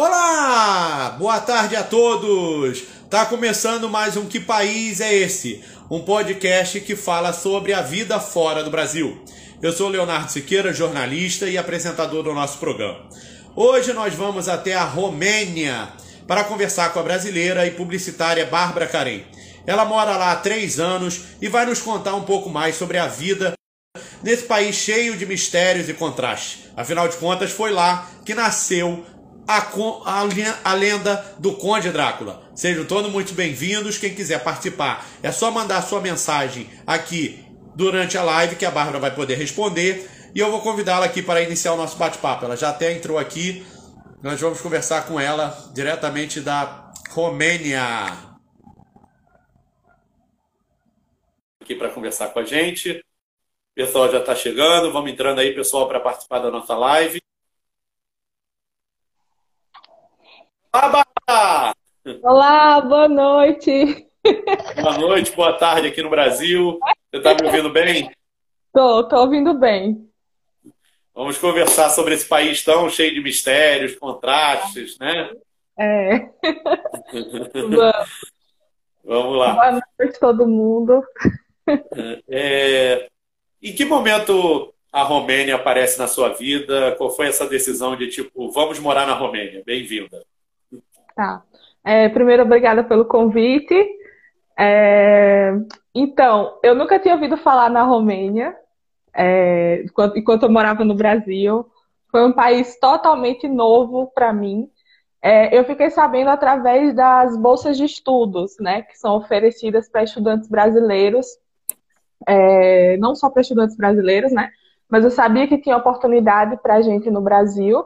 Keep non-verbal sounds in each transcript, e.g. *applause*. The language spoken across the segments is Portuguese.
Olá! Boa tarde a todos! Tá começando mais um Que País é Esse? Um podcast que fala sobre a vida fora do Brasil. Eu sou Leonardo Siqueira, jornalista e apresentador do nosso programa. Hoje nós vamos até a Romênia para conversar com a brasileira e publicitária Bárbara Carem. Ela mora lá há três anos e vai nos contar um pouco mais sobre a vida nesse país cheio de mistérios e contrastes. Afinal de contas, foi lá que nasceu a, a, a, lenda do Conde Drácula. Sejam todos muito bem-vindos. Quem quiser participar, é só mandar sua mensagem aqui durante a live que a Bárbara vai poder responder. E eu vou convidá-la aqui para iniciar o nosso bate-papo. Ela já até entrou aqui. Nós vamos conversar com ela diretamente da Romênia. Aqui para conversar com a gente. O pessoal já está chegando. Vamos entrando aí, pessoal, para participar da nossa live. Olá, Olá, boa noite. Boa noite, boa tarde aqui no Brasil. Você está me ouvindo bem? Tô, tô ouvindo bem. Vamos conversar sobre esse país tão cheio de mistérios, contrastes, né? É. *laughs* Vamos lá. Boa noite, todo mundo. É... Em que momento a Romênia aparece na sua vida? Qual foi essa decisão de tipo, vamos morar na Romênia? Bem-vinda. Tá. É, primeiro, obrigada pelo convite. É, então, eu nunca tinha ouvido falar na Romênia, é, enquanto, enquanto, eu morava no Brasil. Foi um país totalmente novo para mim. É, eu fiquei sabendo através das bolsas de estudos, né, que são oferecidas para estudantes brasileiros, é, não só para estudantes brasileiros, né, mas eu sabia que tinha oportunidade para gente no Brasil.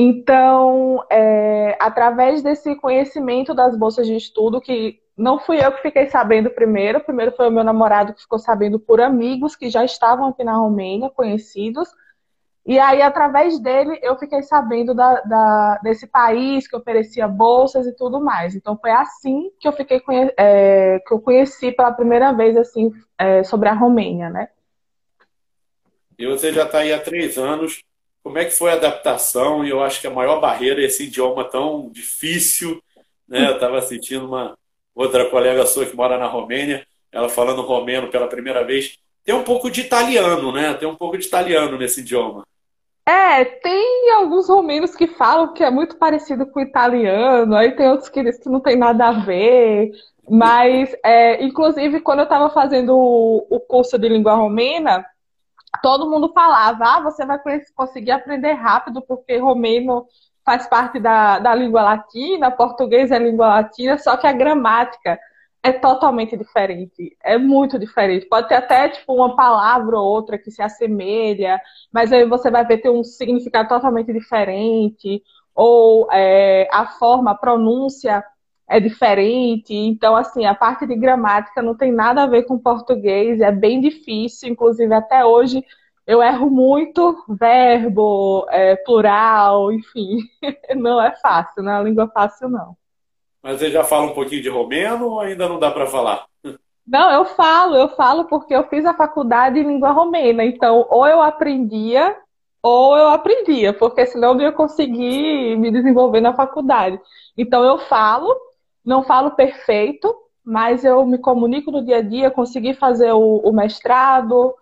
Então, é, através desse conhecimento das bolsas de estudo, que não fui eu que fiquei sabendo primeiro, primeiro foi o meu namorado que ficou sabendo por amigos que já estavam aqui na Romênia, conhecidos. E aí, através dele, eu fiquei sabendo da, da, desse país que oferecia bolsas e tudo mais. Então, foi assim que eu fiquei é, que eu conheci pela primeira vez assim é, sobre a Romênia, né? E você já está aí há três anos. Como é que foi a adaptação? E eu acho que a maior barreira é esse idioma tão difícil. Né? Eu estava sentindo uma outra colega sua que mora na Romênia, ela falando romeno pela primeira vez. Tem um pouco de italiano, né? Tem um pouco de italiano nesse idioma. É, tem alguns romenos que falam que é muito parecido com o italiano, aí tem outros que dizem que não tem nada a ver. Mas, é, inclusive, quando eu estava fazendo o curso de língua romena, todo mundo falava, ah, você vai conseguir aprender rápido, porque romeno faz parte da, da língua latina, português é língua latina, só que a gramática é totalmente diferente, é muito diferente. Pode ter até tipo uma palavra ou outra que se assemelha, mas aí você vai ver ter um significado totalmente diferente, ou é, a forma, a pronúncia é diferente. Então, assim, a parte de gramática não tem nada a ver com português, é bem difícil, inclusive até hoje eu erro muito verbo, é, plural, enfim. *laughs* Não é fácil, não é uma língua fácil, não. Mas você já fala um pouquinho de romeno ou ainda não dá para falar? Não, eu falo, eu falo porque eu fiz a faculdade em língua romena. Então, ou eu aprendia, ou eu aprendia, porque senão eu não ia conseguir me desenvolver na faculdade. Então, eu falo, não falo perfeito, mas eu me comunico no dia a dia, consegui fazer o, o mestrado,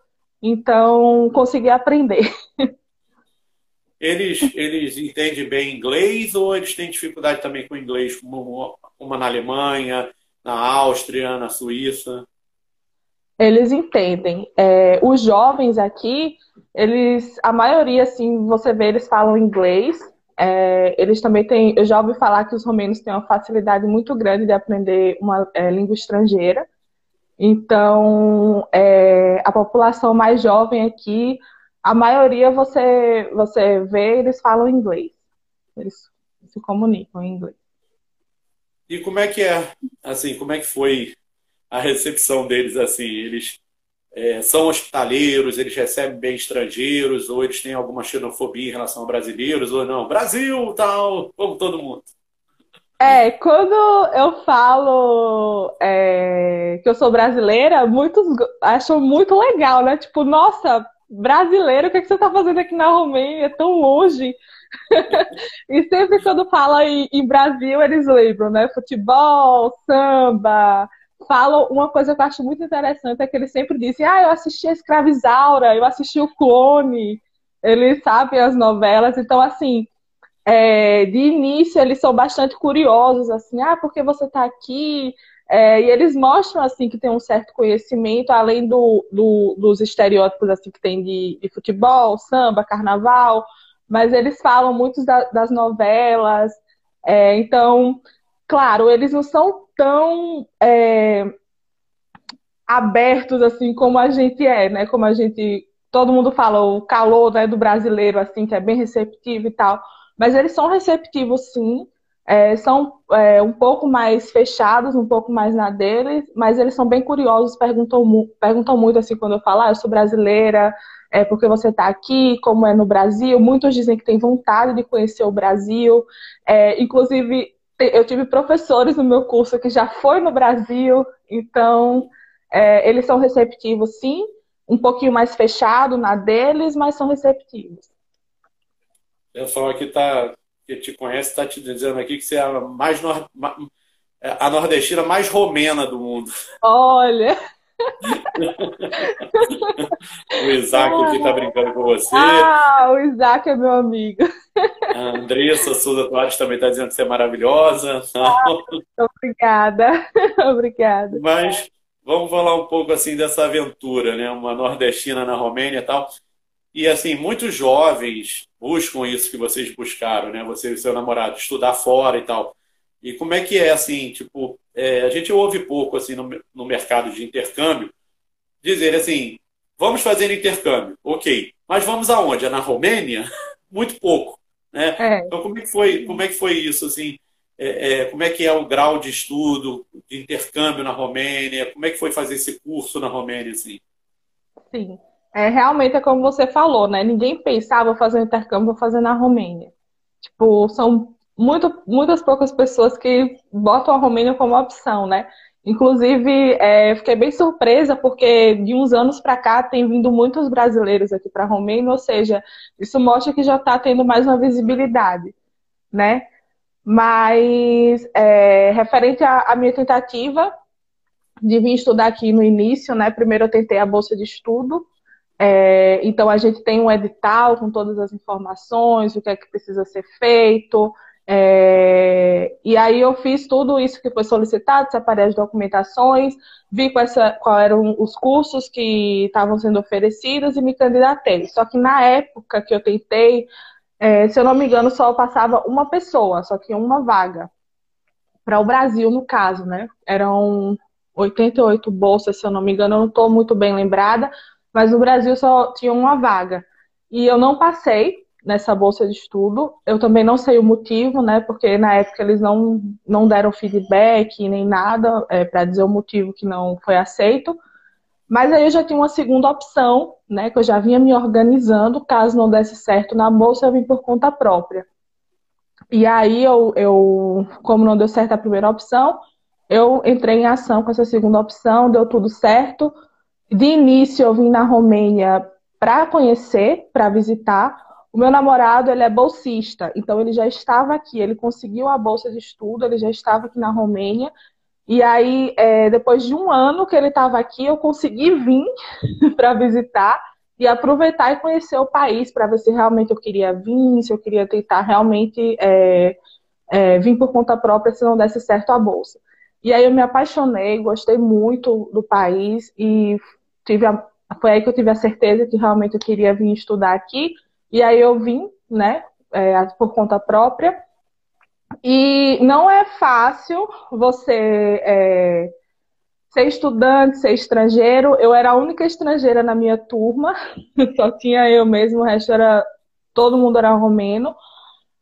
então consegui aprender. Eles, eles entendem bem inglês ou eles têm dificuldade também com inglês, como uma na Alemanha, na Áustria, na Suíça? Eles entendem. É, os jovens aqui, eles, a maioria, assim, você vê, eles falam inglês, é, eles também têm, eu já ouvi falar que os romenos têm uma facilidade muito grande de aprender uma é, língua estrangeira. Então, é, a população mais jovem aqui, a maioria você, você vê, eles falam inglês. Eles se comunicam em inglês. E como é que é, assim, como é que foi a recepção deles, assim? Eles é, são hospitaleiros, eles recebem bem estrangeiros, ou eles têm alguma xenofobia em relação a brasileiros, ou não? Brasil, tal, como todo mundo. É, quando eu falo é, que eu sou brasileira, muitos acham muito legal, né? Tipo, nossa, brasileiro, o que, é que você está fazendo aqui na Romênia? É tão longe. *laughs* e sempre quando fala em, em, Brasil, eles lembram, né? Futebol, samba. Falam uma coisa que eu acho muito interessante, é que eles sempre dizem, ah, eu assisti a Escravizaura, eu assisti o Clone. Eles sabem as novelas, então assim, é, de início eles são bastante curiosos, assim, ah, porque você está aqui? É, e eles mostram assim que tem um certo conhecimento, além do, do dos estereótipos assim que tem de, de, futebol, samba, carnaval, mas eles falam muito da, das novelas. É, então, claro, eles não são tão é, abertos assim como a gente é, né? Como a gente, todo mundo fala o calor né, do brasileiro assim que é bem receptivo e tal, mas eles são receptivos sim é, são é, um pouco mais fechados, um pouco mais na deles, mas eles são bem curiosos, perguntam, perguntam muito assim quando eu falo, ah, eu sou brasileira, é porque você está aqui, como é no Brasil. Muitos dizem que têm vontade de conhecer o Brasil. É, inclusive, eu tive professores no meu curso que já foi no Brasil, então é, eles são receptivos, sim, um pouquinho mais fechado na deles, mas são receptivos. O pessoal aqui está que te conhece está te dizendo aqui que você é a mais nor... É, a nordestina mais romena do mundo. Olha! *laughs* o Isaac aqui está brincando com você. Ah, o Isaac é meu amigo. A Andressa Souza Soares também está dizendo que você é maravilhosa. Ah, obrigada. *laughs* obrigada. Mas vamos falar um pouco assim dessa aventura, né? Uma nordestina na Romênia e tal. E assim, muitos jovens buscam isso que vocês buscaram, né? Você e seu namorado, estudar fora e tal. E como é que é assim, tipo, é, a gente ouve pouco assim no, no mercado de intercâmbio dizer assim, vamos fazer intercâmbio, ok, mas vamos aonde? É na Romênia? *laughs* Muito pouco, né? É. Então como é que foi, como é que foi isso assim? É, é, como é que é o grau de estudo de intercâmbio na Romênia? Como é que foi fazer esse curso na Romênia assim? Sim. É, realmente é como você falou, né? Ninguém pensava, ah, vou fazer um intercâmbio, vou fazer na Romênia. Tipo, são muito, muitas poucas pessoas que botam a Romênia como opção, né? Inclusive, é, fiquei bem surpresa porque de uns anos para cá tem vindo muitos brasileiros aqui para Romênia, ou seja, isso mostra que já está tendo mais uma visibilidade, né? Mas, é, referente à, à minha tentativa de vir estudar aqui no início, né? Primeiro eu tentei a bolsa de estudo, é, então a gente tem um edital com todas as informações, o que é que precisa ser feito. É, e aí eu fiz tudo isso que foi solicitado, separei as documentações, vi quais, quais eram os cursos que estavam sendo oferecidos e me candidatei. Só que na época que eu tentei, é, se eu não me engano, só passava uma pessoa, só que uma vaga. Para o Brasil, no caso, né? Eram 88 bolsas, se eu não me engano, eu não estou muito bem lembrada, mas no Brasil só tinha uma vaga. E eu não passei nessa bolsa de estudo. Eu também não sei o motivo, né? Porque na época eles não, não deram feedback nem nada é, para dizer o motivo que não foi aceito. Mas aí eu já tinha uma segunda opção, né? Que eu já vinha me organizando. Caso não desse certo na bolsa, eu vim por conta própria. E aí eu, eu como não deu certo a primeira opção, eu entrei em ação com essa segunda opção, deu tudo certo. De início, eu vim na Romênia para conhecer, para visitar. O meu namorado, ele é bolsista, então ele já estava aqui, ele conseguiu a bolsa de estudo, ele já estava aqui na Romênia. E aí, é, depois de um ano que ele estava aqui, eu consegui vir *laughs* para visitar e aproveitar e conhecer o país para ver se realmente eu queria vir, se eu queria tentar realmente é, é, vir por conta própria se não desse certo a bolsa. E aí eu me apaixonei, gostei muito do país e tive a, foi aí que eu tive a certeza que realmente eu queria vir estudar aqui. E aí eu vim, né, é, por conta própria. E não é fácil você é, ser estudante, ser estrangeiro. Eu era a única estrangeira na minha turma, *laughs* só tinha eu mesmo, o resto era. Todo mundo era romeno.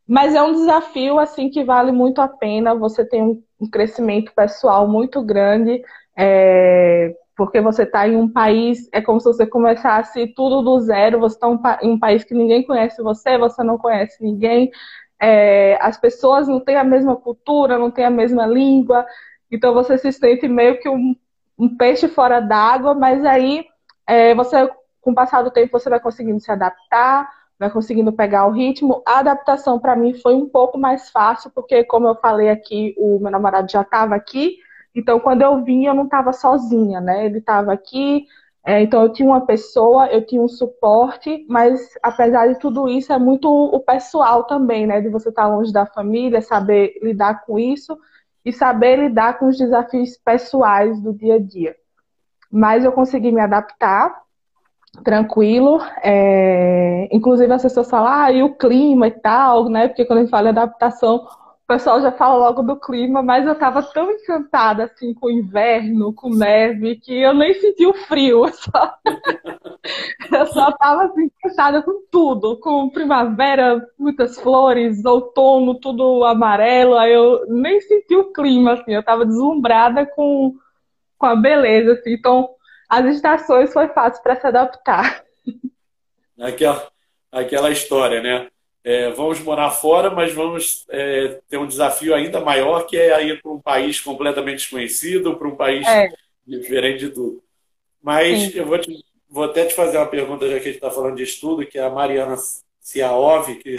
Mas é um desafio assim que vale muito a pena. Você tem um, crescimento pessoal muito grande. É, porque você está em um país, é como se você começasse tudo do zero, você está em um país que ninguém conhece você, você não conhece ninguém, é, as pessoas não têm a mesma cultura, não têm a mesma língua, então você se sente meio que um, um peixe fora d'água, mas aí é, você com o passar do tempo você vai conseguindo se adaptar, vai conseguindo pegar o ritmo. A adaptação para mim foi um pouco mais fácil, porque como eu falei aqui, o meu namorado já estava aqui, então quando eu vim eu não estava sozinha, né? Ele estava aqui, é, então eu tinha uma pessoa, eu tinha um suporte, mas apesar de tudo isso é muito o pessoal também, né? De você estar longe da família, saber lidar com isso e saber lidar com os desafios pessoais do dia a dia. Mas eu consegui me adaptar tranquilo. É... Inclusive as pessoas falam, ah, e o clima e tal, né? Porque quando a gente fala em adaptação, o pessoal já fala logo do clima, mas eu estava tão encantada assim com o inverno, com neve, que eu nem senti o frio. *laughs* Eu só estava assim, encantada com tudo, com primavera, muitas flores, outono, tudo amarelo. Aí eu nem senti o clima, assim, eu estava deslumbrada com, com a beleza. Assim. Então, as estações foi fácil para se adaptar. Aquela, aquela história, né? É, vamos morar fora, mas vamos é, ter um desafio ainda maior, que é ir para um país completamente desconhecido, para um país é. diferente de tudo. Mas Sim. eu vou, te, vou até te fazer uma pergunta, já que a gente está falando de estudo, que é a Mariana Ciaov, que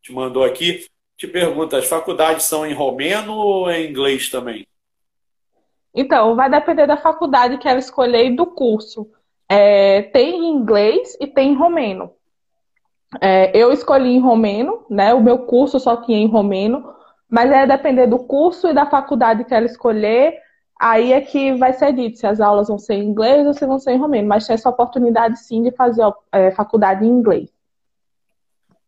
te mandou aqui, te pergunta, as faculdades são em romeno ou em inglês também? Então, vai depender da faculdade que ela escolher e do curso. É, tem em inglês e tem em romeno. É, eu escolhi em romeno, né? O meu curso só tinha em romeno, mas é depender do curso e da faculdade que ela escolher. Aí é que vai ser dito se as aulas vão ser em inglês ou se vão ser em romeno. Mas tem essa oportunidade sim de fazer é, faculdade em inglês.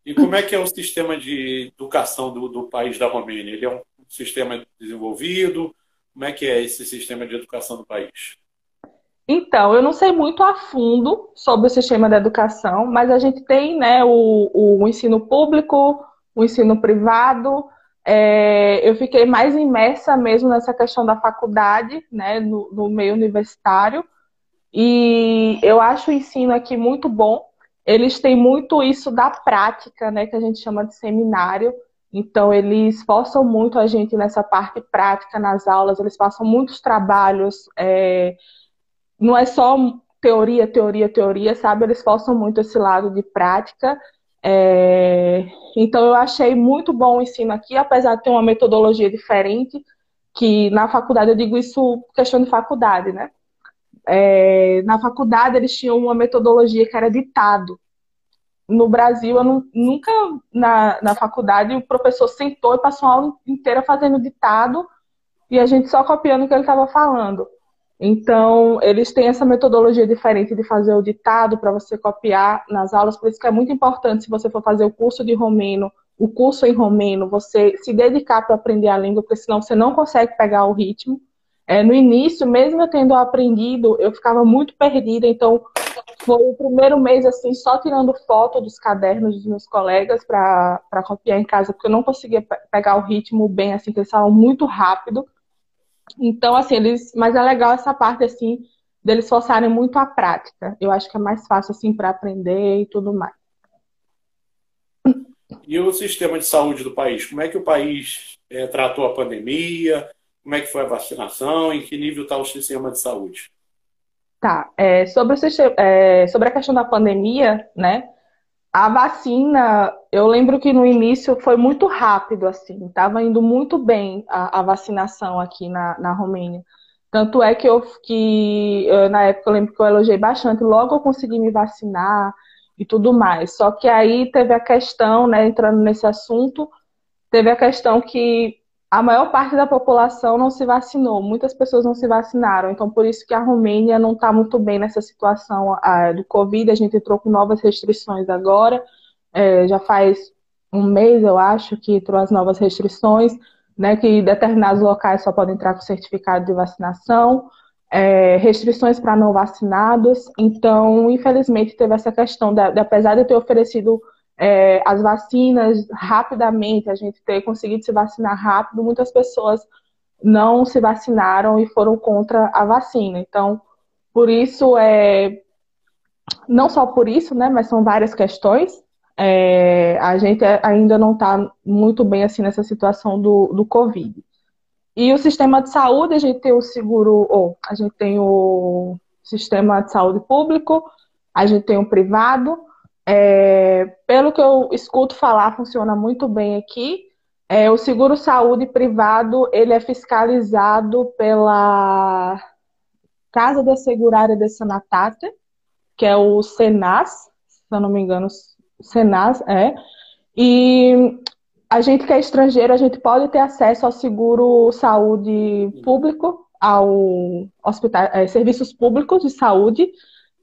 E como é que é o sistema de educação do, do país da Romênia? Ele é um sistema desenvolvido? Como é que é esse sistema de educação do país? Então, eu não sei muito a fundo sobre o sistema da educação, mas a gente tem né, o, o ensino público, o ensino privado. É, eu fiquei mais imersa mesmo nessa questão da faculdade, né, no, no meio universitário. E eu acho o ensino aqui muito bom. Eles têm muito isso da prática, né, que a gente chama de seminário. Então, eles forçam muito a gente nessa parte prática nas aulas, eles passam muitos trabalhos. É, não é só teoria, teoria, teoria, sabe? Eles forçam muito esse lado de prática. É... Então, eu achei muito bom o ensino aqui, apesar de ter uma metodologia diferente, que na faculdade, eu digo isso questão de faculdade, né? É... Na faculdade, eles tinham uma metodologia que era ditado. No Brasil, eu nunca, na, na faculdade, o professor sentou e passou a aula inteira fazendo ditado e a gente só copiando o que ele estava falando. Então, eles têm essa metodologia diferente de fazer o ditado para você copiar nas aulas, por isso que é muito importante, se você for fazer o curso de romeno, o curso em romeno, você se dedicar para aprender a língua, porque senão você não consegue pegar o ritmo. É, no início, mesmo eu tendo aprendido, eu ficava muito perdida, então foi o primeiro mês assim, só tirando foto dos cadernos dos meus colegas para copiar em casa, porque eu não conseguia pegar o ritmo bem, assim, que eles estavam muito rápido. Então, assim, eles. Mas é legal essa parte, assim, deles forçarem muito a prática. Eu acho que é mais fácil, assim, para aprender e tudo mais. E o sistema de saúde do país? Como é que o país é, tratou a pandemia? Como é que foi a vacinação? Em que nível está o sistema de saúde? Tá. É, sobre, o, é, sobre a questão da pandemia, né? A vacina, eu lembro que no início foi muito rápido, assim, estava indo muito bem a, a, vacinação aqui na, na Romênia. Tanto é que eu, que na época eu lembro que eu elogiei bastante, logo eu consegui me vacinar e tudo mais. Só que aí teve a questão, né, entrando nesse assunto, teve a questão que a maior parte da população não se vacinou, muitas pessoas não se vacinaram, então por isso que a Romênia não está muito bem nessa situação do Covid, a gente entrou com novas restrições agora, é, já faz um mês, eu acho, que entrou as novas restrições, né, que determinados locais só podem entrar com certificado de vacinação, é, restrições para não vacinados, então, infelizmente, teve essa questão, de, de apesar de eu ter oferecido é, as vacinas rapidamente, a gente ter conseguido se vacinar rápido, muitas pessoas não se vacinaram e foram contra a vacina. Então, por isso, é, não só por isso, né, mas são várias questões. É, a gente ainda não está muito bem assim nessa situação do, do Covid. E o sistema de saúde, a gente tem o seguro, ou a gente tem o sistema de saúde público, a gente tem um privado. É, pelo que eu escuto falar, funciona muito bem aqui. É, o seguro saúde privado ele é fiscalizado pela Casa da Segurária de Sanatária, que é o Senas, se eu não me engano, Senas é. E a gente que é estrangeiro, a gente pode ter acesso ao seguro saúde público, ao hospital, é, serviços públicos de saúde,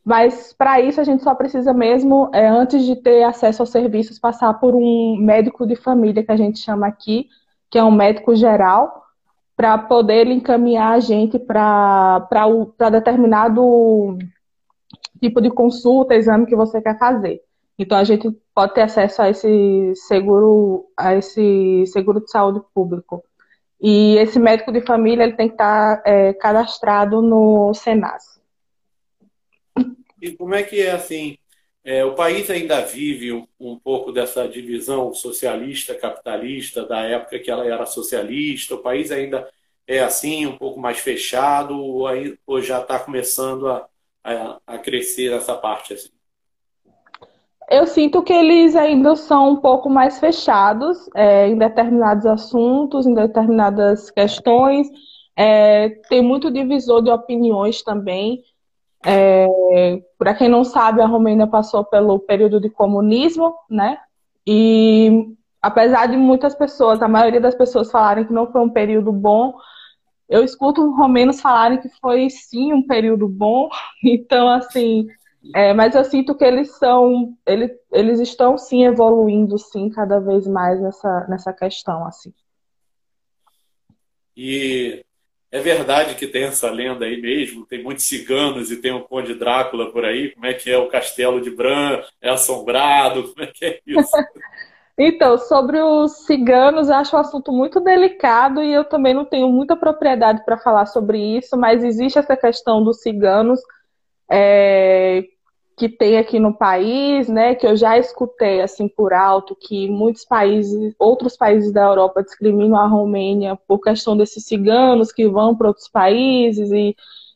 mas para isso a gente só precisa mesmo, é, antes de ter acesso aos serviços, passar por um médico de família, que a gente chama aqui, que é um médico geral, para poder encaminhar a gente para determinado tipo de consulta, exame que você quer fazer. Então a gente pode ter acesso a esse seguro, a esse seguro de saúde público. E esse médico de família ele tem que estar é, cadastrado no Senas. E como é que é assim? É, o país ainda vive um, um, pouco dessa divisão socialista, capitalista, da época que ela era socialista. O país ainda é assim, um pouco mais fechado, ou, aí, ou já está começando a, a, a, crescer essa parte? Assim? Eu sinto que eles ainda são um pouco mais fechados é, em determinados assuntos, em determinadas questões. É, tem muito divisor de opiniões também. É, Para quem não sabe, a Romênia passou pelo período de comunismo, né? E apesar de muitas pessoas, a maioria das pessoas falarem que não foi um período bom, eu escuto romenos falarem que foi sim um período bom. *laughs* Então, assim, é, mas eu sinto que eles são, eles, eles estão sim evoluindo sim cada vez mais nessa, nessa questão, assim. E é verdade que tem essa lenda aí mesmo, tem muitos ciganos e tem o Conde Drácula por aí. Como é que é o castelo de Bran? É assombrado? Como é que é isso? *laughs* então, sobre os ciganos, eu acho um assunto muito delicado e eu também não tenho muita propriedade para falar sobre isso, mas existe essa questão dos ciganos é, que tem aqui no país, né, que eu já escutei assim por alto que muitos países, outros países da Europa discriminam a Romênia por questão desses ciganos que vão para outros países e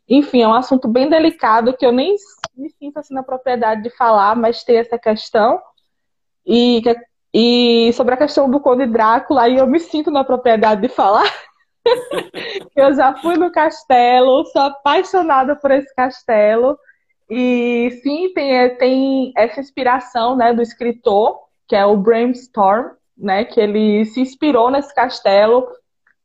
enfim, é um assunto bem delicado que eu nem me sinto assim na propriedade de falar, mas tem essa questão. E, e sobre a questão do Conde Drácula, aí eu me sinto na propriedade de falar. *laughs* eu já fui no castelo, sou apaixonada por esse castelo. E sim, tem, é, tem essa inspiração né, do escritor, que é o Brainstorm, né, que ele se inspirou nesse castelo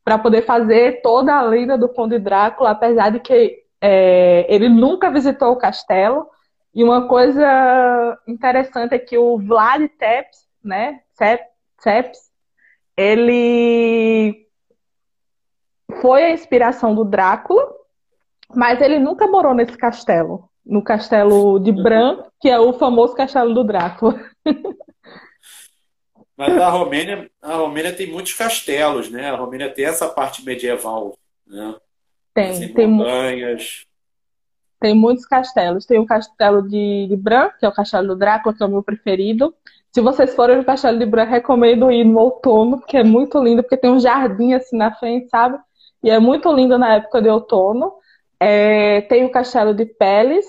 para poder fazer toda a lenda do Conde Drácula, apesar de que é, ele nunca visitou o castelo. E uma coisa interessante é que o Vlad Tepes, né, Tepes, ele foi a inspiração do Drácula, mas ele nunca morou nesse castelo no castelo de Bran, que é o famoso castelo do Drácula. *laughs* Mas a Romênia, a Romênia tem muitos castelos, né? A Romênia tem essa parte medieval, né? Tem, assim, tem montanhas. Tem muitos castelos. Tem o castelo de, de Bran, que é o castelo do Drácula, que é o meu preferido. Se vocês forem no castelo de Bran, recomendo ir no outono, porque é muito lindo, porque tem um jardim assim na frente, sabe? E é muito lindo na época de outono. É, tem o Castelo de Peles,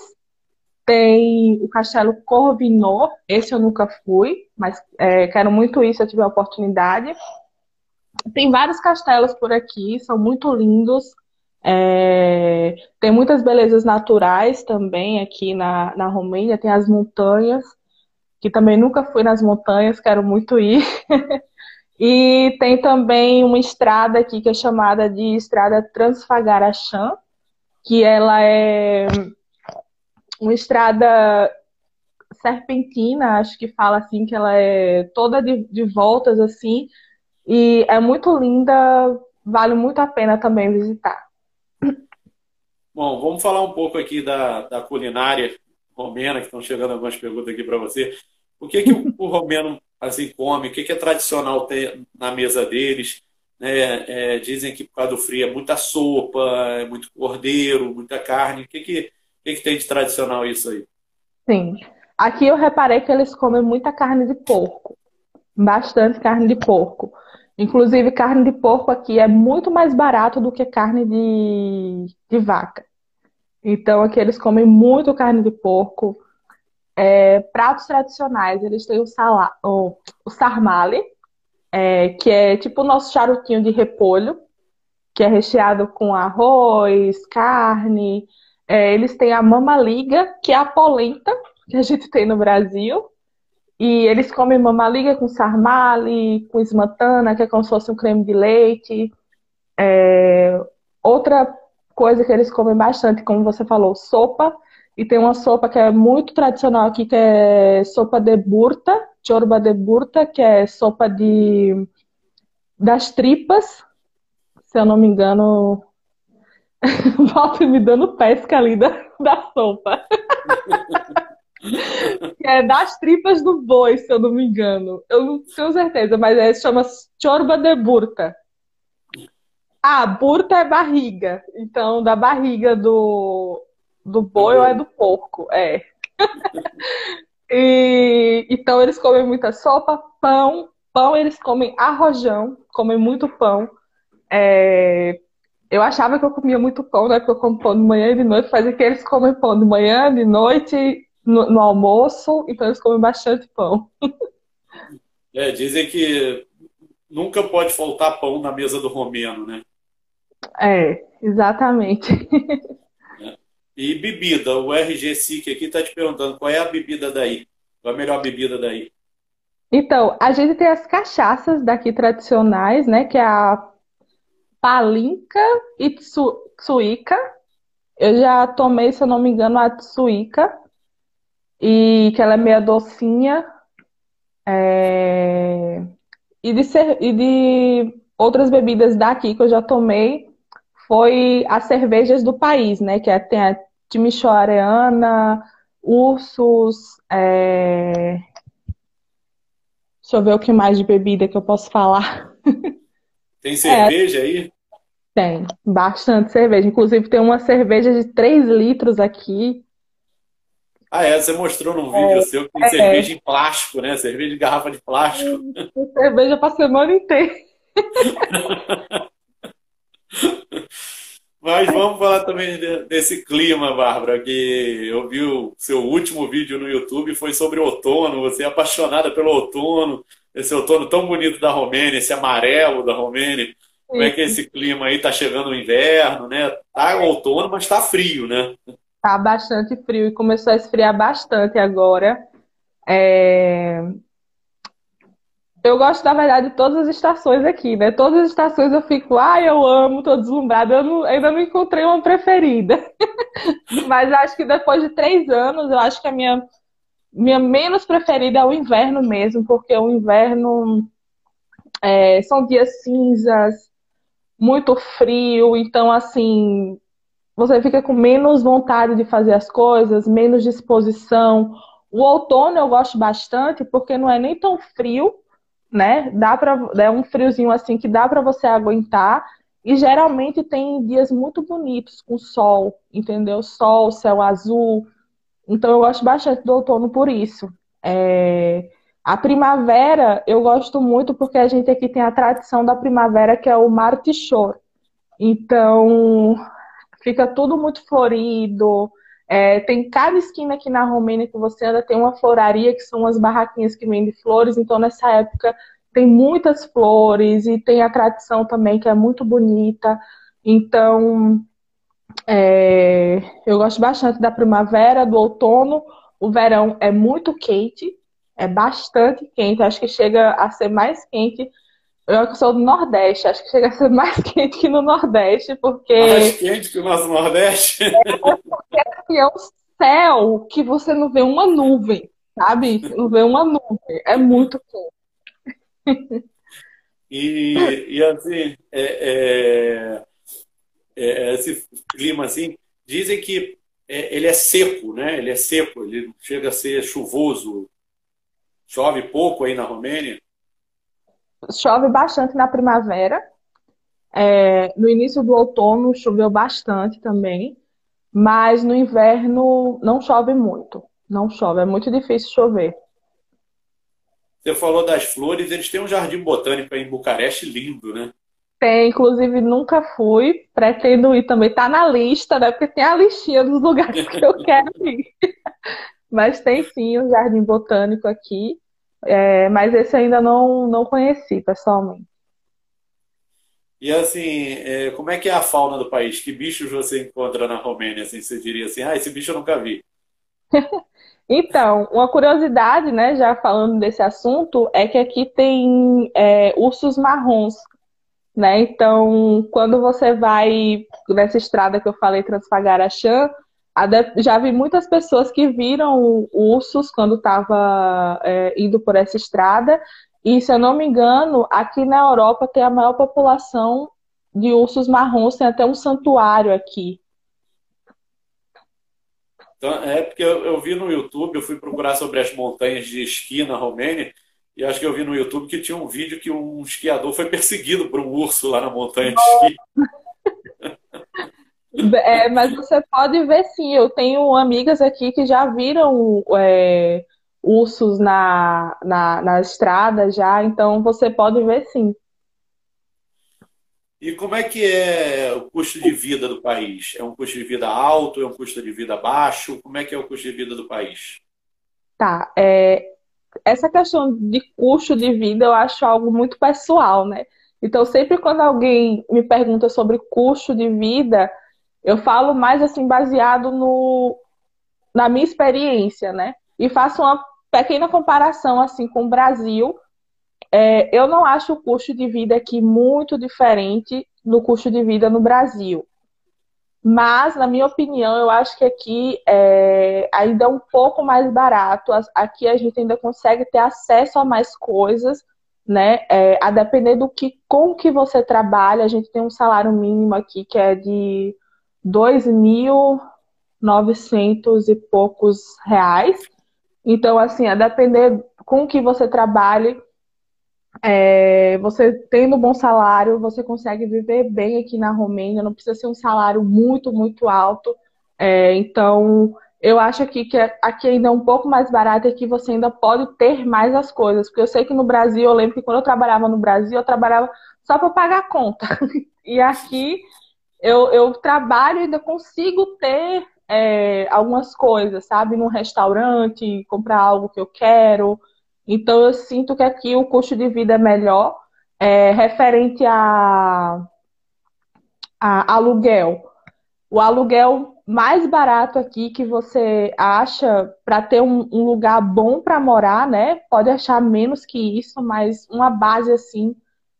tem o Castelo Corvinor, esse eu nunca fui, mas é, quero muito ir se eu tiver a oportunidade. Tem vários castelos por aqui, são muito lindos. É, tem muitas belezas naturais também aqui na, na Romênia, tem as montanhas, que também nunca fui nas montanhas, quero muito ir. *laughs* e tem também uma estrada aqui que é chamada de Estrada Transfagarachã, que ela é uma estrada serpentina, acho que fala assim, que ela é toda de, de voltas assim, e é muito linda, vale muito a pena também visitar. Bom, vamos falar um pouco aqui da, da culinária romena, que estão chegando algumas perguntas aqui para você. O que, que o, romeno assim come? O que, que é tradicional ter na mesa deles? É, é, dizem que por causa do frio é muita sopa, é muito cordeiro, muita carne. O que, que, que, que tem de tradicional isso aí? Sim. Aqui eu reparei que eles comem muita carne de porco. Bastante carne de porco. Inclusive, carne de porco aqui é muito mais barato do que carne de, de vaca. Então, aqui eles comem muito carne de porco. é, pratos tradicionais, eles têm o, sala, o, o sarmale, é, que é tipo o nosso charutinho de repolho, que é recheado com arroz, carne. É, eles têm a mamaliga, que é a polenta que a gente tem no Brasil. E eles comem mamaliga com sarmale, com esmatana, que é como se fosse um creme de leite. É, outra coisa que eles comem bastante, como você falou, sopa. E tem uma sopa que é muito tradicional aqui, que é sopa de burta, chorba de burta, que é sopa de das tripas se eu não me engano, *laughs* volta me dando pesca ali da, da sopa. *laughs* é das tripas do boi, se eu não me engano. Eu não tenho certeza, mas é, chama chorba de burta. Ah, burta é barriga. Então, da barriga do, do boi ou é do porco? É. *laughs* e, então, eles comem muita sopa, pão. Pão, eles comem arrojão, comem muito pão. É, eu achava que eu comia muito pão, né? Porque eu como pão de manhã e de noite. Faz que eles comem pão de manhã, de noite, no, no almoço. Então eles comem bastante pão. É, dizem que nunca pode faltar pão na mesa do romeno, né? É, exatamente. *laughs* E bebida, o RG SIC aqui está te perguntando qual é a bebida daí? Qual é a melhor bebida daí? Então, a gente tem as cachaças daqui tradicionais, né? Que é a Palinka e Tsuika. Eu já tomei, se eu não me engano, a Tsuika. E que ela é meia docinha. É... E, de ser... e de outras bebidas daqui que eu já tomei foi as cervejas do país, né? Que é, tem a Timisoareana, Ursus, é... Deixa eu ver o que mais de bebida que eu posso falar. *laughs* Tem cerveja é, aí? Tem, bastante cerveja. Inclusive tem uma cerveja de 3 litros aqui. Ah, é? Você mostrou num vídeo é, seu que tem é, cerveja em plástico, né? Cerveja de garrafa de plástico. Cerveja pra semana inteira. *laughs* Mas vamos falar também desse clima, Bárbara, que eu vi o seu último vídeo no YouTube foi sobre outono, você é apaixonada pelo outono, esse outono tão bonito da Romênia, esse amarelo da Romênia. Como é que esse clima aí? Tá chegando o inverno, né? Tá outono, mas tá frio, né? Tá bastante frio e começou a esfriar bastante agora. É... Eu gosto, na verdade, de todas as estações aqui, né? Todas as estações eu fico, ah, eu amo, tô deslumbrada. Eu não, ainda não encontrei uma preferida. *laughs* Mas acho que depois de três anos, eu acho que a minha minha menos preferida é o inverno mesmo, porque o inverno é, são dias cinzas, muito frio, então assim você fica com menos vontade de fazer as coisas, menos disposição. O outono eu gosto bastante porque não é nem tão frio, né? Dá para é um friozinho assim que dá para você aguentar e geralmente tem dias muito bonitos com sol, entendeu? Sol, céu azul, então eu gosto bastante do outono por isso. É... A primavera eu gosto muito porque a gente aqui tem a tradição da primavera que é o Martichor. Então fica tudo muito florido. É, tem cada esquina aqui na Romênia que você anda, tem uma floraria, que são as barraquinhas que vendem flores. Então, nessa época, tem muitas flores e tem a tradição também, que é muito bonita. Então, é, eu gosto bastante da primavera, do outono. O verão é muito quente, é bastante quente. Acho que chega a ser mais quente. Eu sou do Nordeste, acho que chega a ser mais *laughs* quente que no Nordeste, porque. Mais quente que o nosso Nordeste? *laughs* É, porque assim, é um céu que você não vê uma nuvem, sabe? Não vê uma nuvem. É muito quente. E, e assim, é, é é, esse clima assim, dizem que é, ele é seco, né? Ele é seco, ele chega a ser chuvoso. Chove pouco aí na Romênia? Chove bastante na primavera. É, no início do outono choveu bastante também, mas no inverno não chove muito. Não chove, é muito difícil chover. Você falou das flores, eles têm um jardim botânico aí em Bucareste lindo, né? Tem, inclusive nunca fui, pretendo ir também. Tá na lista, né? Porque tem a listinha dos lugares *laughs* que eu quero ir. Mas tem sim um jardim botânico aqui, é, mas esse ainda não, não conheci pessoalmente. E assim, é, como é que é a fauna do país? Que bichos você encontra na Romênia? Assim, você diria assim, ah, esse bicho eu nunca vi. *laughs* então, uma curiosidade, né, já falando desse assunto, é que aqui tem é, ursos marrons, né? Então, quando você vai nessa estrada que eu falei, Transfagaraxã, já vi muitas pessoas que viram ursos quando estava é, indo por essa estrada e, se eu não me engano, aqui na Europa tem a maior população de ursos marrons, tem até um santuário aqui. Então, é porque eu, eu, vi no YouTube, eu fui procurar sobre as montanhas de esqui na Romênia, e acho que eu vi no YouTube que tinha um vídeo que um esquiador foi perseguido por um urso lá na montanha de esqui. É, mas você pode ver sim, eu tenho amigas aqui que já viram é, ursos na, na, na estrada já, então você pode ver sim. E como é que é o custo de vida do país? É um custo de vida alto? É um custo de vida baixo? Como é que é o custo de vida do país? Tá, é, essa questão de custo de vida eu acho algo muito pessoal, né? Então, sempre quando alguém me pergunta sobre custo de vida, eu falo mais assim baseado no, na minha experiência, né? E faço uma pequena comparação assim com o Brasil. É, eu não acho o custo de vida aqui muito diferente do custo de vida no Brasil. Mas, na minha opinião, eu acho que aqui é, ainda é um pouco mais barato. Aqui a gente ainda consegue ter acesso a mais coisas, né? É, a depender do que com que você trabalha, a gente tem um salário mínimo aqui que é de 2.900 e poucos reais. Então, assim, a depender com que você trabalhe, é, você tendo um bom salário, você consegue viver bem aqui na Romênia, não precisa ser um salário muito, muito alto. É, então, eu acho aqui que aqui ainda é um pouco mais barato e que você ainda pode ter mais as coisas. Porque eu sei que no Brasil, eu lembro que quando eu trabalhava no Brasil, eu trabalhava só para pagar a conta. *laughs* e aqui eu, eu trabalho e ainda consigo ter é, algumas coisas, sabe? Num restaurante, comprar algo que eu quero. Então, eu sinto que aqui o custo de vida é melhor. É, referente a, a aluguel. O aluguel mais barato aqui que você acha para ter um, um, lugar bom para morar, né? Pode achar menos que isso, mas uma base assim,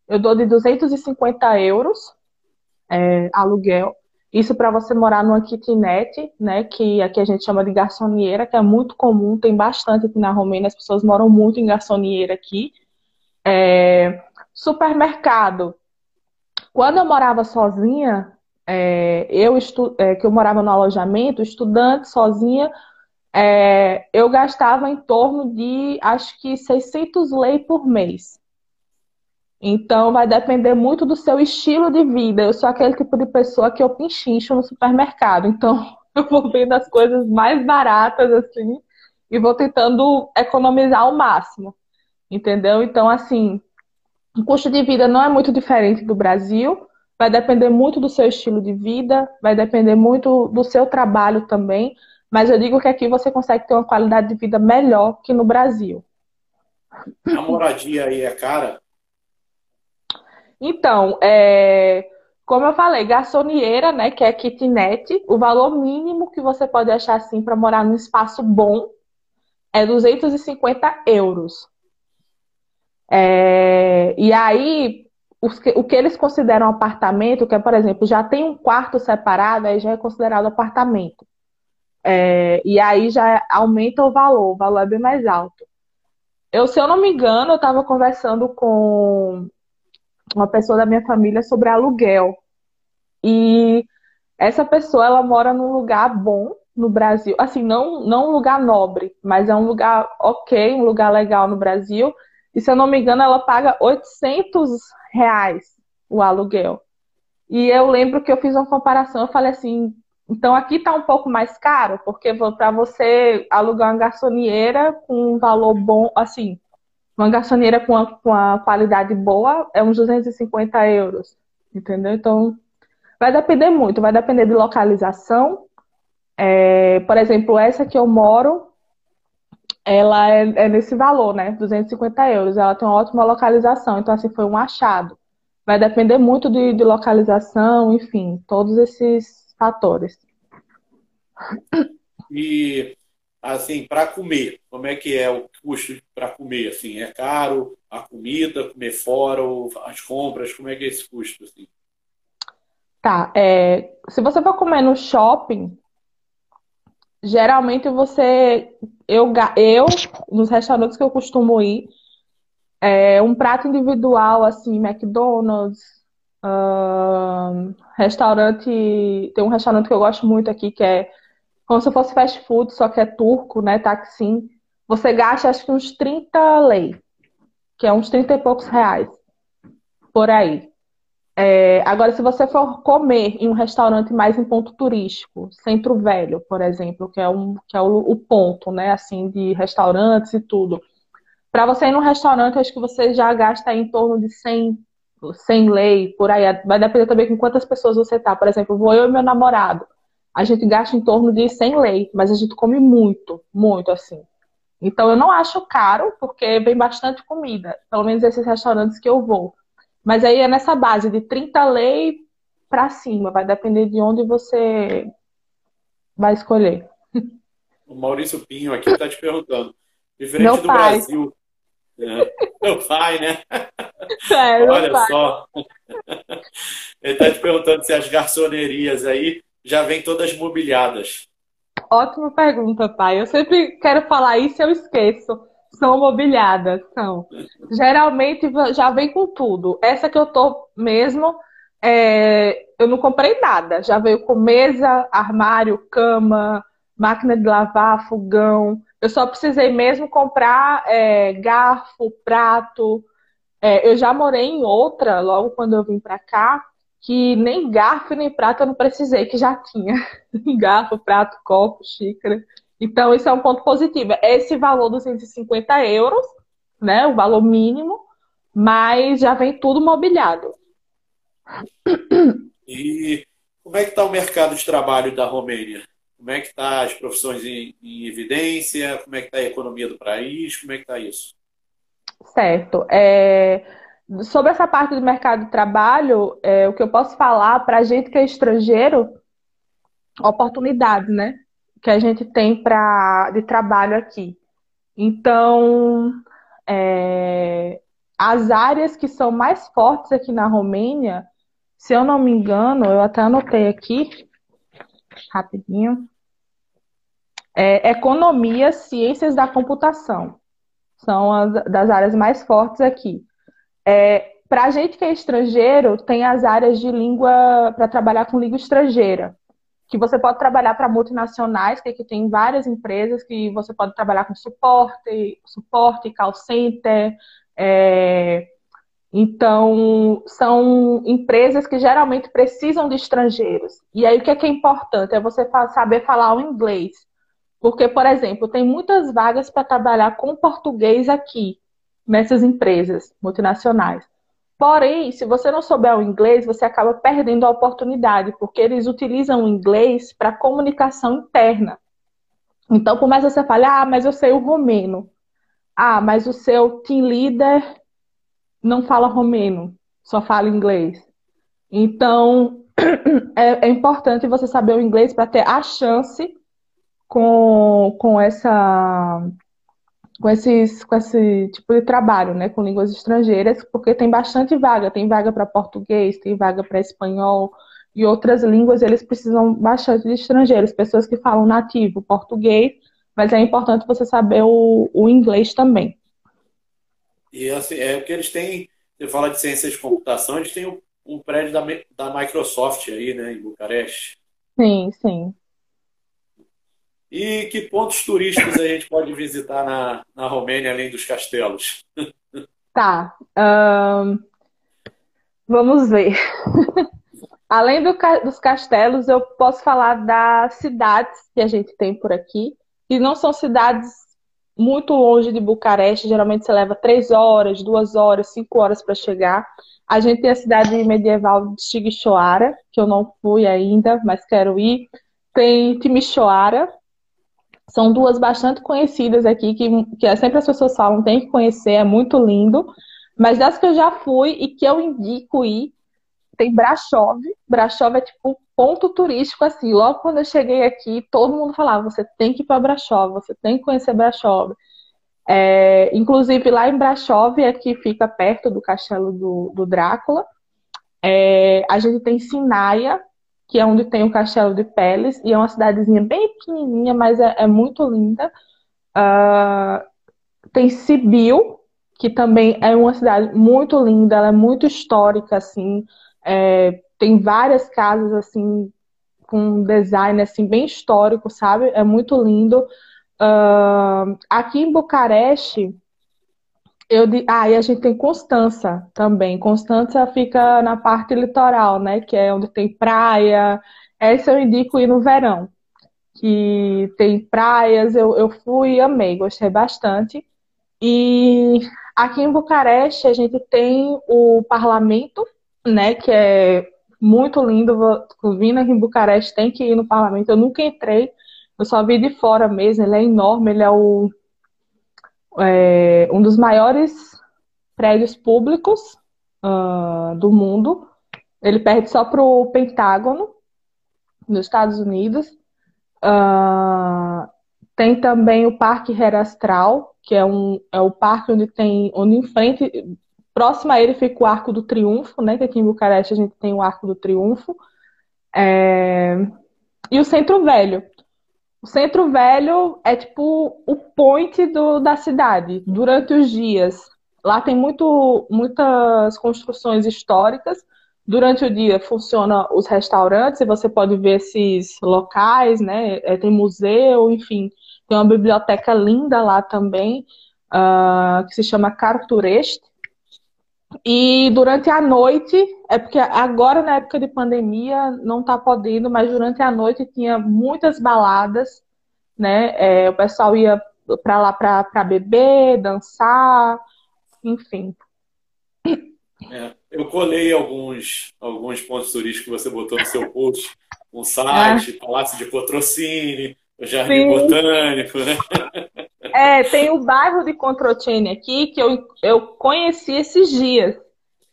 eu dou de 250 euros é, aluguel. Isso para você morar numa kitnet, né, que aqui a gente chama de garçonieira, que é muito comum, tem bastante aqui na Romênia, as pessoas moram muito em garçonieira aqui. É, supermercado. Quando eu morava sozinha, é, eu estu, é, que eu morava no alojamento, estudante sozinha, é, eu gastava em torno de, acho que 600 lei por mês. Então, vai depender muito do seu estilo de vida. Eu sou aquele tipo de pessoa que eu pinchincho no supermercado. Então, *laughs* eu vou vendo as coisas mais baratas, assim, e vou tentando economizar ao máximo. Entendeu? Então, assim, o custo de vida não é muito diferente do Brasil. Vai depender muito do seu estilo de vida, vai depender muito do seu trabalho também. Mas eu digo que aqui você consegue ter uma qualidade de vida melhor que no Brasil. A moradia aí é cara? Então, é, como eu falei, garçonieira, né, que é kitnet, o valor mínimo que você pode achar assim para morar num espaço bom é 250 euros. É, e aí, que, o que eles consideram apartamento, que é, por exemplo, já tem um quarto separado, aí já é considerado apartamento. É, e aí já aumenta o valor, o valor é bem mais alto. Eu, se eu não me engano, eu estava conversando com uma pessoa da minha família sobre aluguel. E essa pessoa, ela mora num lugar bom no Brasil. Assim, não, não um lugar nobre, mas é um lugar ok, um lugar legal no Brasil. E se eu não me engano, ela paga 800 reais o aluguel. E eu lembro que eu fiz uma comparação, eu falei assim, então aqui tá um pouco mais caro, porque para você alugar uma garçonieira com um valor bom, assim, uma garçoneira com uma, com uma qualidade boa é uns 250 euros, entendeu? Então, vai depender muito, vai depender de localização. É, por exemplo, essa que eu moro ela é, é, nesse valor, né? 250 euros. Ela tem uma ótima localização, então assim foi um achado. Vai depender muito de, de localização, enfim, todos esses fatores. E assim, para comer, como é que é o custo para comer? Assim, é caro a comida, comer fora, as compras, como é que é esse custo? Assim? Tá, é, se você for comer no shopping, geralmente você, eu, eu nos restaurantes que eu costumo ir, é, um prato individual, assim, McDonald's, uh, restaurante, tem um restaurante que eu gosto muito aqui, que é como se fosse fast food, só que é turco, né, Taksim, você gasta acho que uns 30 lei, que é uns 30 e poucos reais, por aí. É, agora, se você for comer em um restaurante mais em ponto turístico, Centro Velho, por exemplo, que é, um, que é o, o ponto, né, assim, de restaurantes e tudo. Para você ir num restaurante, acho que você já gasta em torno de 100, 100 lei, por aí. Vai depender também com quantas pessoas você tá. Por exemplo, vou eu e meu namorado. A gente gasta em torno de 100 lei, mas a gente come muito, muito assim. Então eu não acho caro, porque vem bastante comida. Pelo menos esses restaurantes que eu vou. Mas aí é nessa base de 30 lei para cima, vai depender de onde você vai escolher. O Maurício Pinho aqui está te perguntando. Diferente meu do pai. Brasil. É, meu pai, né? *laughs* É, Olha pai. só. Ele está te perguntando se as garçonerias aí já vêm todas mobiliadas. Ótima pergunta, pai. Eu sempre quero falar isso e eu esqueço são mobiliadas, são. Geralmente já vem com tudo. Essa que eu tô mesmo, é, eu não comprei nada. Já veio com mesa, armário, cama, máquina de lavar, fogão. Eu só precisei mesmo comprar é, garfo, prato. É, eu já morei em outra, logo quando eu vim para cá, que nem garfo nem prato eu não precisei, que já tinha. *laughs* garfo, prato, copo, xícara. Então, isso é um ponto positivo. Esse valor dos 150 euros, né? O valor mínimo, mas já vem tudo mobiliado. E como é que está o mercado de trabalho da Romênia? Como é que está as profissões em, em, evidência? Como é que está a economia do país? Como é que está isso? Certo. É... Sobre essa parte do mercado de trabalho, é, o que eu posso falar para a gente que é estrangeiro, oportunidades, né? que a gente tem pra, de trabalho aqui. Então, é, as áreas que são mais fortes aqui na Romênia, se eu não me engano, eu até anotei aqui, rapidinho, é economia, ciências da computação. São as das áreas mais fortes aqui. É, para a gente que é estrangeiro, tem as áreas de língua para trabalhar com língua estrangeira que você pode trabalhar para multinacionais, que tem várias empresas que você pode trabalhar com suporte, suporte, call center. É... Então, são empresas que geralmente precisam de estrangeiros. E aí, o que é, que é importante? É você saber falar o inglês. Porque, por exemplo, tem muitas vagas para trabalhar com português aqui, nessas empresas multinacionais. Porém, se você não souber o inglês, você acaba perdendo a oportunidade, porque eles utilizam o inglês para comunicação interna. Então, por mais você fale, ah, mas eu sei o romeno. Ah, mas o seu team leader não fala romeno, só fala inglês. Então, *clears throat* é, é importante você saber o inglês para ter a chance com, com essa com, esses, com esse tipo de trabalho, né, com línguas estrangeiras, porque tem bastante vaga, tem vaga para português, tem vaga para espanhol e outras línguas, eles precisam bastante de estrangeiros, pessoas que falam nativo português, mas é importante você saber o, o inglês também. E assim, é o que eles têm, você fala de ciências de computação, eles têm um, um prédio da, da Microsoft aí, né, em Bucareste. Sim, sim. E que pontos turísticos a gente pode visitar na, na Romênia, além dos castelos? *laughs* Tá. Um, vamos ver. *laughs* além do, dos castelos, eu posso falar das cidades que a gente tem por aqui. E não são cidades muito longe de Bucareste. Geralmente você leva três horas, duas horas, cinco horas para chegar. A gente tem a cidade medieval de Timișoara, que eu não fui ainda, mas quero ir. Tem Timișoara, São duas bastante conhecidas aqui, que, que sempre as pessoas falam, tem que conhecer, é muito lindo. Mas das que eu já fui e que eu indico ir, tem Brasov. Brasov é tipo ponto turístico, assim. Logo quando eu cheguei aqui, todo mundo falava: você tem que ir para Brasov, você tem que conhecer Brasov. É, inclusive lá em Brasov, aqui fica perto do castelo do, do Drácula. É, a gente tem Sinaia, que é onde tem o castelo de Peles, e é uma cidadezinha bem pequenininha, mas é, é muito linda. Uh, tem Sibiu, que também é uma cidade muito linda, ela é muito histórica, assim. É, tem várias casas, assim, com design, assim, bem histórico, sabe? É muito lindo. Uh, aqui em Bucareste, eu ah, e a gente tem Constança também. Constança fica na parte litoral, né? Que é onde tem praia. Essa eu indico ir no verão. Que tem praias, eu, eu fui e amei, gostei bastante. E aqui em Bucareste a gente tem o parlamento, né? Que é muito lindo. Vindo aqui em Bucareste tem que ir no parlamento. Eu nunca entrei, eu só vi de fora mesmo. Ele é enorme, ele é o é, um dos maiores prédios públicos uh, do mundo. Ele perde só para o Pentágono, nos Estados Unidos. Uh, tem também o Parque Herastral, que é, um, é o parque onde tem, onde em frente, próximo a ele fica o Arco do Triunfo, né? Que aqui em Bucareste a gente tem o Arco do Triunfo. É, e o Centro Velho, o centro velho é tipo o point do, da cidade durante os dias. Lá tem muito, muitas construções históricas. Durante o dia funcionam os restaurantes e você pode ver esses locais, né? É, tem museu, enfim. Tem uma biblioteca linda lá também, uh, que se chama Cartureste. E durante a noite, é porque agora na época de pandemia não está podendo, mas durante a noite tinha muitas baladas, né? É, o pessoal ia para lá para beber, dançar, enfim. É, eu colei alguns, alguns pontos turísticos que você botou no seu post, um site, *laughs* é. Palácio de Cotrocine, o Jardim Sim. Botânico, né? É, tem o bairro de Controcene aqui que eu, eu conheci esses dias.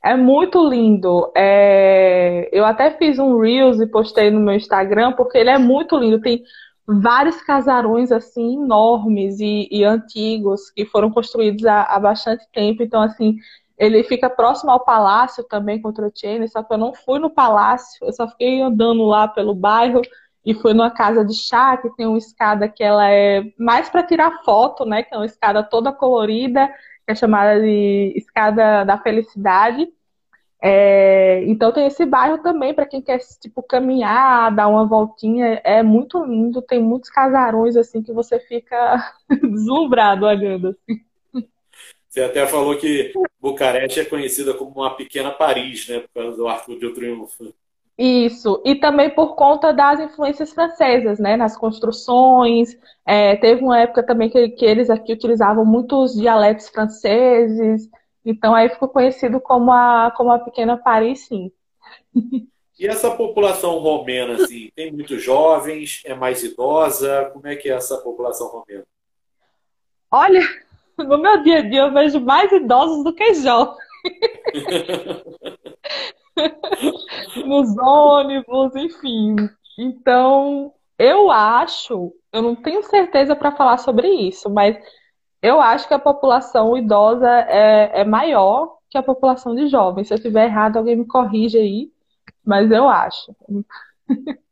É muito lindo. É, eu até fiz um Reels e postei no meu Instagram, porque ele é muito lindo. Tem vários casarões assim enormes e, e antigos que foram construídos há, há, bastante tempo. Então, assim, ele fica próximo ao palácio também, Controcene, só que eu não fui no palácio, eu só fiquei andando lá pelo bairro e fui numa casa de chá que tem uma escada que ela é mais para tirar foto, né? Que é uma escada toda colorida, que é chamada de escada da felicidade. É, então tem esse bairro também para quem quer tipo caminhar, dar uma voltinha, é muito lindo. Tem muitos casarões assim que você fica *laughs* deslumbrado olhando. Assim. Você até falou que Bucareste é conhecida como uma pequena Paris, né? Por causa do Arco de Triunfo. Isso, e também por conta das influências francesas, né, nas construções. É, teve uma época também que, que eles aqui utilizavam muitos dialetos franceses, então aí ficou conhecido como a, como a Pequena Paris, sim. *laughs* E essa população romena, assim, tem muitos jovens, é mais idosa? Como é que é essa população romena? Olha, no meu dia a dia eu vejo mais idosos do que jovens. *laughs* *laughs* nos ônibus, enfim. Então, eu acho, eu não tenho certeza para falar sobre isso, mas eu acho que a população idosa é, é maior que a população de jovens. Se eu estiver errado, alguém me corrige aí, mas eu acho. *laughs*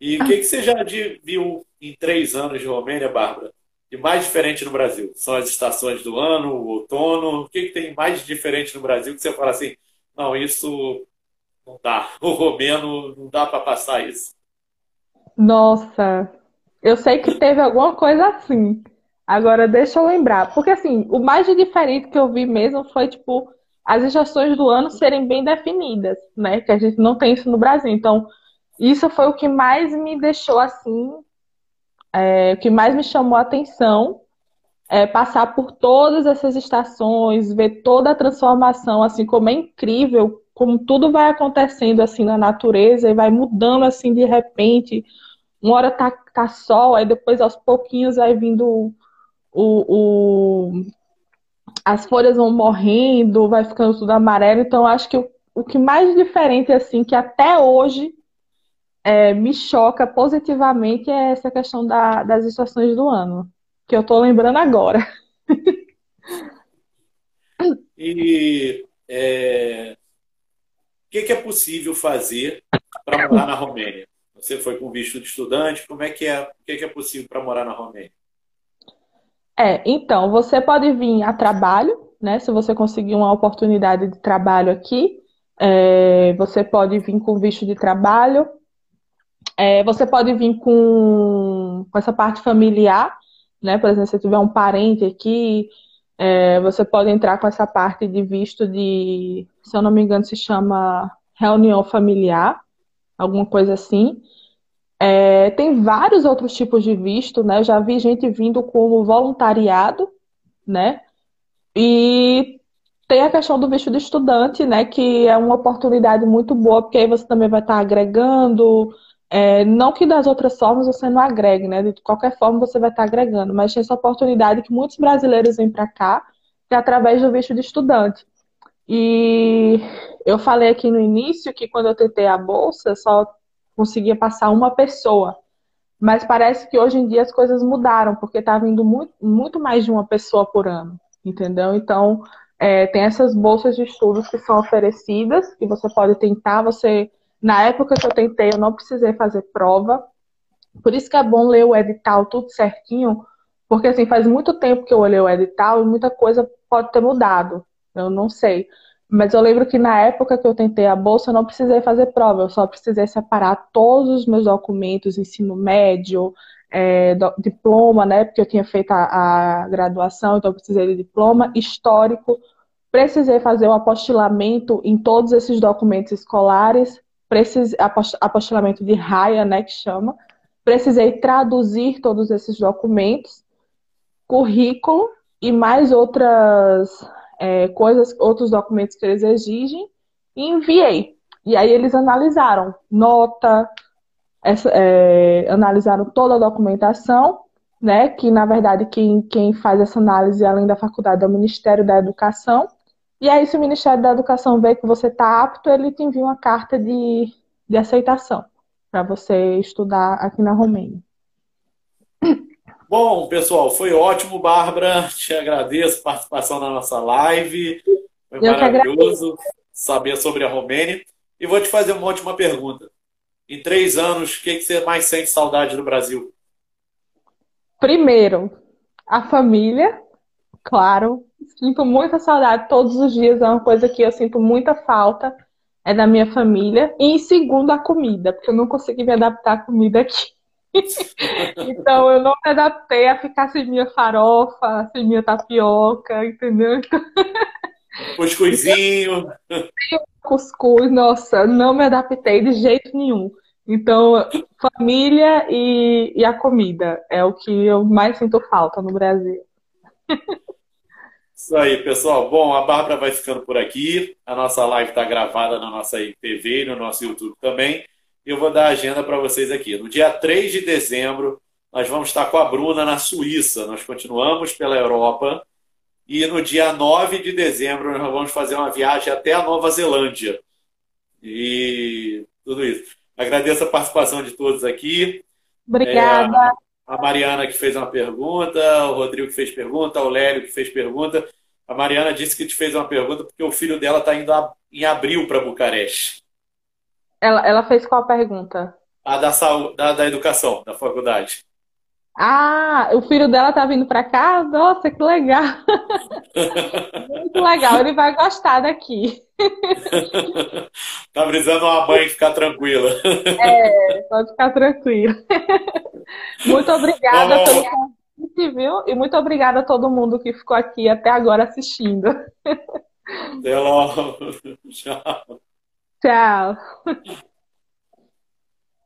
E o que, que você já viu em três anos de Romênia, Bárbara? De mais diferente no Brasil? São as estações do ano, o outono? O que, que tem mais diferente no Brasil que você fala assim, não, isso não dá. *laughs* O romeno não dá para passar isso. Nossa, eu sei que teve alguma coisa assim. Agora deixa eu lembrar, porque assim, o mais diferente que eu vi mesmo foi tipo as estações do ano serem bem definidas, né? Que a gente não tem isso no Brasil. Então, isso foi o que mais me deixou assim, é, o que mais me chamou a atenção é, passar por todas essas estações, ver toda a transformação, assim como é incrível, como tudo vai acontecendo assim na natureza e vai mudando assim de repente, uma hora tá, tá sol, aí depois aos pouquinhos vai vindo o, o, as folhas vão morrendo, vai ficando tudo amarelo. Então, acho que o, o que mais diferente, assim, que até hoje é, me choca positivamente é essa questão da, das estações do ano, que eu tô lembrando agora. *laughs* E é, o que, que, é possível fazer para morar na Romênia? Você foi com visto de estudante, como é que é? O que, que é possível para morar na Romênia? É, então, você pode vir a trabalho, né? Se você conseguir uma oportunidade de trabalho aqui, é, você pode vir com visto de trabalho. É, você pode vir com, com essa parte familiar, né? Por exemplo, se tiver um parente aqui, é, você pode entrar com essa parte de visto de, se eu não me engano, se chama reunião familiar, alguma coisa assim. É, tem vários outros tipos de visto, né? Eu já vi gente vindo como voluntariado, né? E tem a questão do visto de estudante, né? Que é uma oportunidade muito boa, porque aí você também vai estar agregando. É, não que das outras formas você não agregue, né? De qualquer forma você vai estar agregando, mas tem essa oportunidade que muitos brasileiros vêm para cá, é através do visto de estudante. E eu falei aqui no início que quando eu tentei a bolsa, só conseguia passar uma pessoa. Mas parece que hoje em dia as coisas mudaram, porque está vindo muito, muito mais de uma pessoa por ano, entendeu? Então, é, tem essas bolsas de estudos que são oferecidas, que você pode tentar. Você, na época que eu tentei, eu não precisei fazer prova. Por isso que é bom ler o edital tudo certinho, porque assim, faz muito tempo que eu olhei o edital e muita coisa pode ter mudado. Eu não sei. Mas eu lembro que na época que eu tentei a bolsa, eu não precisei fazer prova, eu só precisei separar todos os meus documentos, ensino médio, é, do, diploma, né? Porque eu tinha feito a, a, graduação, então eu precisei de diploma, histórico, precisei fazer o apostilamento em todos esses documentos escolares, precisei, apostilamento de raia, né? Que chama. Precisei traduzir todos esses documentos, currículo e mais outras é, coisas, outros documentos que eles exigem e enviei. E aí eles analisaram nota, essa, é, analisaram toda a documentação, né? Que na verdade quem, quem faz essa análise além da faculdade é o Ministério da Educação. E aí, se o Ministério da Educação vê que você está apto, ele te envia uma carta de, de aceitação para você estudar aqui na Romênia. Bom, pessoal, foi ótimo, Bárbara. Te agradeço a participação na nossa live. Foi Eu maravilhoso saber sobre a Romênia. E vou te fazer uma última pergunta. Em três anos, o que, que você mais sente saudade do Brasil? Primeiro, a família, claro. Sinto muita saudade todos os dias, é uma coisa que eu sinto muita falta, é da minha família. E em segundo, a comida, porque eu não consegui me adaptar à comida aqui. *laughs* então eu não me adaptei a ficar sem minha farofa, sem minha tapioca, entendeu? Cuscuzinho. *laughs* Cuscuz, nossa, não me adaptei de jeito nenhum. Então, família e, e a comida é o que eu mais sinto falta no Brasil. *laughs* Isso aí, pessoal. Bom, a Bárbara vai ficando por aqui. A nossa live está gravada na nossa TV e no nosso YouTube também eu vou dar a agenda para vocês aqui. No dia 3 de dezembro, nós vamos estar com a Bruna na Suíça. Nós continuamos pela Europa. E no dia 9 de dezembro, nós vamos fazer uma viagem até a Nova Zelândia. E tudo isso. Agradeço a participação de todos aqui. Obrigada. É, a Mariana que fez uma pergunta, o Rodrigo que fez pergunta, o Lélio que fez pergunta. A Mariana disse que te fez uma pergunta porque o filho dela está indo em abril para Bucareste. Ela, ela fez qual pergunta? A da, saúde, da, da educação, da faculdade. Ah, o filho dela tá vindo para cá? Nossa, que legal! Muito legal, ele vai gostar daqui. *laughs* tá brisando uma mãe ficar tranquila. É, pode ficar tranquilo. Muito obrigada tá pelo convite, viu? E muito obrigada a todo mundo que ficou aqui até agora assistindo. Até logo. *laughs* Tchau. Tchau.